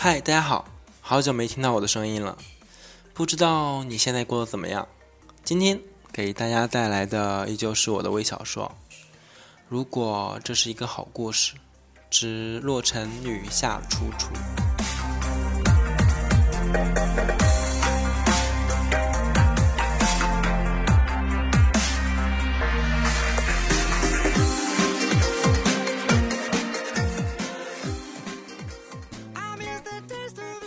嗨大家好，好久没听到我的声音了，不知道你现在过得怎么样？今天给大家带来的依旧是我的微小说。如果这是一个好故事，之洛城女夏楚楚。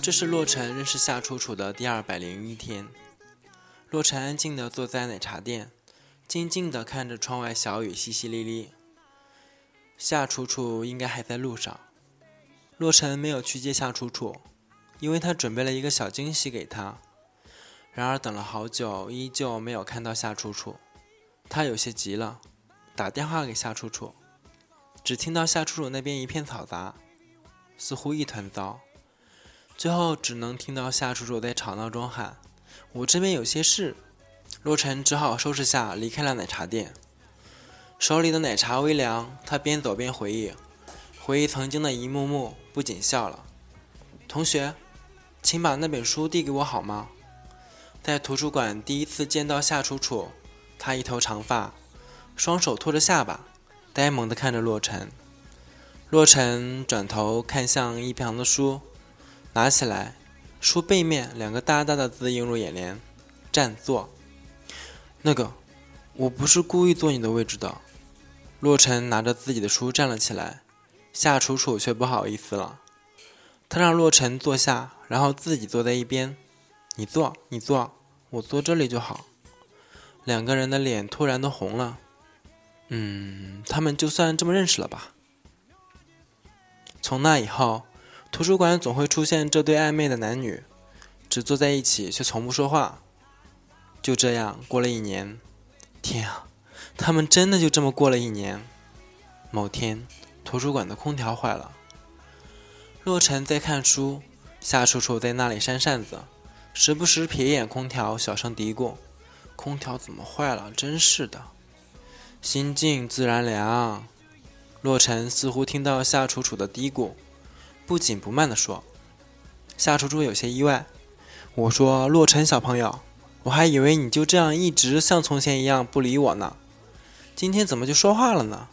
这是洛尘认识夏楚楚的第二百零一天。洛尘安静地坐在奶茶店，静静地看着窗外小雨淅淅沥沥。夏楚楚应该还在路上。洛尘没有去接夏楚楚，因为他准备了一个小惊喜给她。然而等了好久，依旧没有看到夏楚楚，他有些急了，打电话给夏楚楚，只听到夏楚楚那边一片嘈杂，似乎一团糟。最后只能听到夏楚楚在吵闹中喊：“我这边有些事。”洛尘只好收拾下离开了奶茶店。手里的奶茶微凉，他边走边回忆，回忆曾经的一幕幕，不禁笑了。同学，请把那本书递给我好吗？在图书馆第一次见到夏楚楚，她一头长发，双手托着下巴，呆萌地看着洛尘。洛尘转头看向一旁的书。拿起来，书背面两个大大的字映入眼帘：“占座。”那个，我不是故意坐你的位置的。洛尘拿着自己的书站了起来，夏楚楚却不好意思了。他让洛尘坐下，然后自己坐在一边。你坐，你坐，我坐这里就好。两个人的脸突然都红了。嗯，他们就算这么认识了吧。从那以后。图书馆总会出现这对暧昧的男女，只坐在一起却从不说话。就这样过了一年，天啊，他们真的就这么过了一年。某天，图书馆的空调坏了，洛尘在看书，夏楚楚在那里扇扇子，时不时瞥一眼空调，小声嘀咕：“空调怎么坏了？真是的。”心静自然凉。洛尘似乎听到夏楚楚的嘀咕。不紧不慢地说：“夏楚楚有些意外。我说，洛尘小朋友，我还以为你就这样一直像从前一样不理我呢，今天怎么就说话了呢？”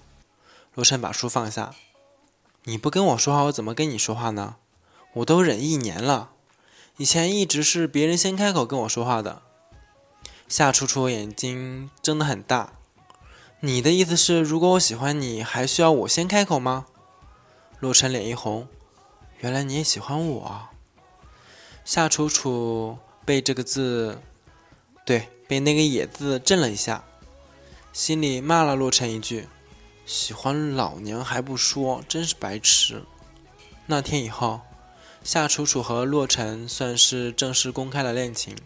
洛尘把书放下：“你不跟我说话，我怎么跟你说话呢？我都忍一年了，以前一直是别人先开口跟我说话的。”夏楚楚眼睛睁得很大：“你的意思是，如果我喜欢你，还需要我先开口吗？”洛尘脸一红。原来你也喜欢我，夏楚楚被这个字，对，被那个“野”字震了一下，心里骂了洛尘一句：“喜欢老娘还不说，真是白痴。”那天以后，夏楚楚和洛尘算是正式公开了恋情，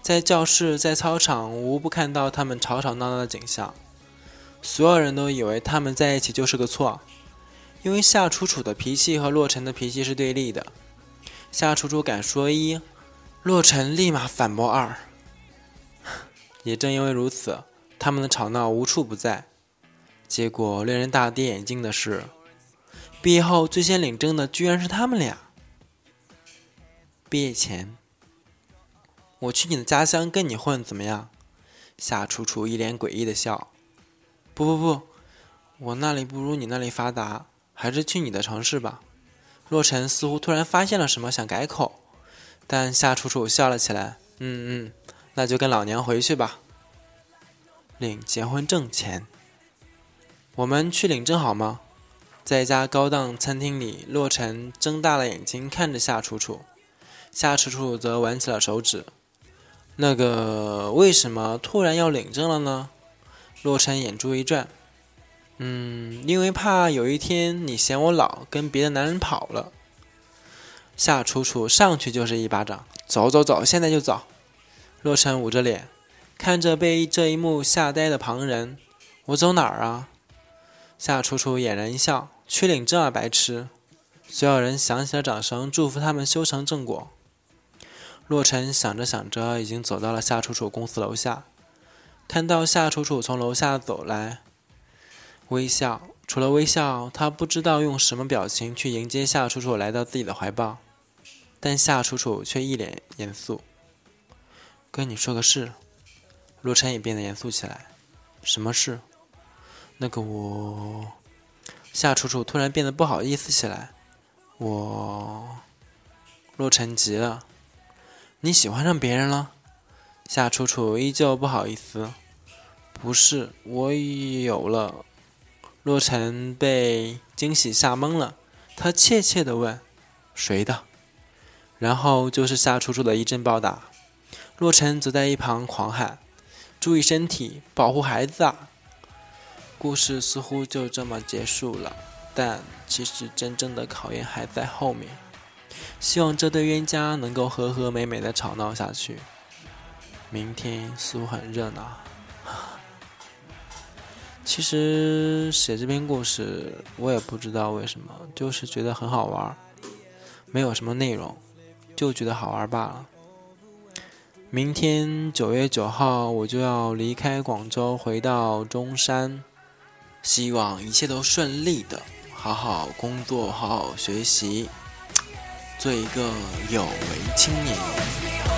在教室、在操场，无不看到他们吵吵闹闹的景象，所有人都以为他们在一起就是个错。因为夏楚楚的脾气和洛尘的脾气是对立的，夏楚楚敢说一，洛尘立马反驳二。也正因为如此，他们的吵闹无处不在。结果令人大跌眼镜的是，毕业后最先领证的居然是他们俩。毕业前，我去你的家乡跟你混怎么样？夏楚楚一脸诡异的笑。不不不，我那里不如你那里发达。还是去你的城市吧。洛尘似乎突然发现了什么，想改口，但夏楚楚笑了起来。嗯嗯，那就跟老娘回去吧。领结婚证前，我们去领证好吗？在一家高档餐厅里，洛尘睁大了眼睛看着夏楚楚，夏楚楚则玩起了手指。那个，为什么突然要领证了呢？洛尘眼珠一转。嗯，因为怕有一天你嫌我老，跟别的男人跑了。夏楚楚上去就是一巴掌，走走走，现在就走。洛尘捂着脸，看着被这一幕吓呆的旁人，我走哪儿啊？夏楚楚俨然一笑，去领证啊，白痴！所有人响起了掌声，祝福他们修成正果。洛尘想着想着，已经走到了夏楚楚公司楼下，看到夏楚楚从楼下走来。微笑，除了微笑，他不知道用什么表情去迎接夏楚楚来到自己的怀抱。但夏楚楚却一脸严肃。跟你说个事。洛尘也变得严肃起来。什么事？那个我……夏楚楚突然变得不好意思起来。我……洛尘急了。你喜欢上别人了？夏楚楚依旧不好意思。不是，我有了。洛尘被惊喜吓懵了，他怯怯地问：“谁的？”然后就是夏楚楚的一阵暴打。洛尘则在一旁狂喊：“注意身体，保护孩子啊！”故事似乎就这么结束了，但其实真正的考验还在后面。希望这对冤家能够和和美美的吵闹下去。明天似乎很热闹。其实写这篇故事，我也不知道为什么，就是觉得很好玩，没有什么内容，就觉得好玩罢了。明天九月九号，我就要离开广州，回到中山，希望一切都顺利的，好好工作，好好学习，做一个有为青年。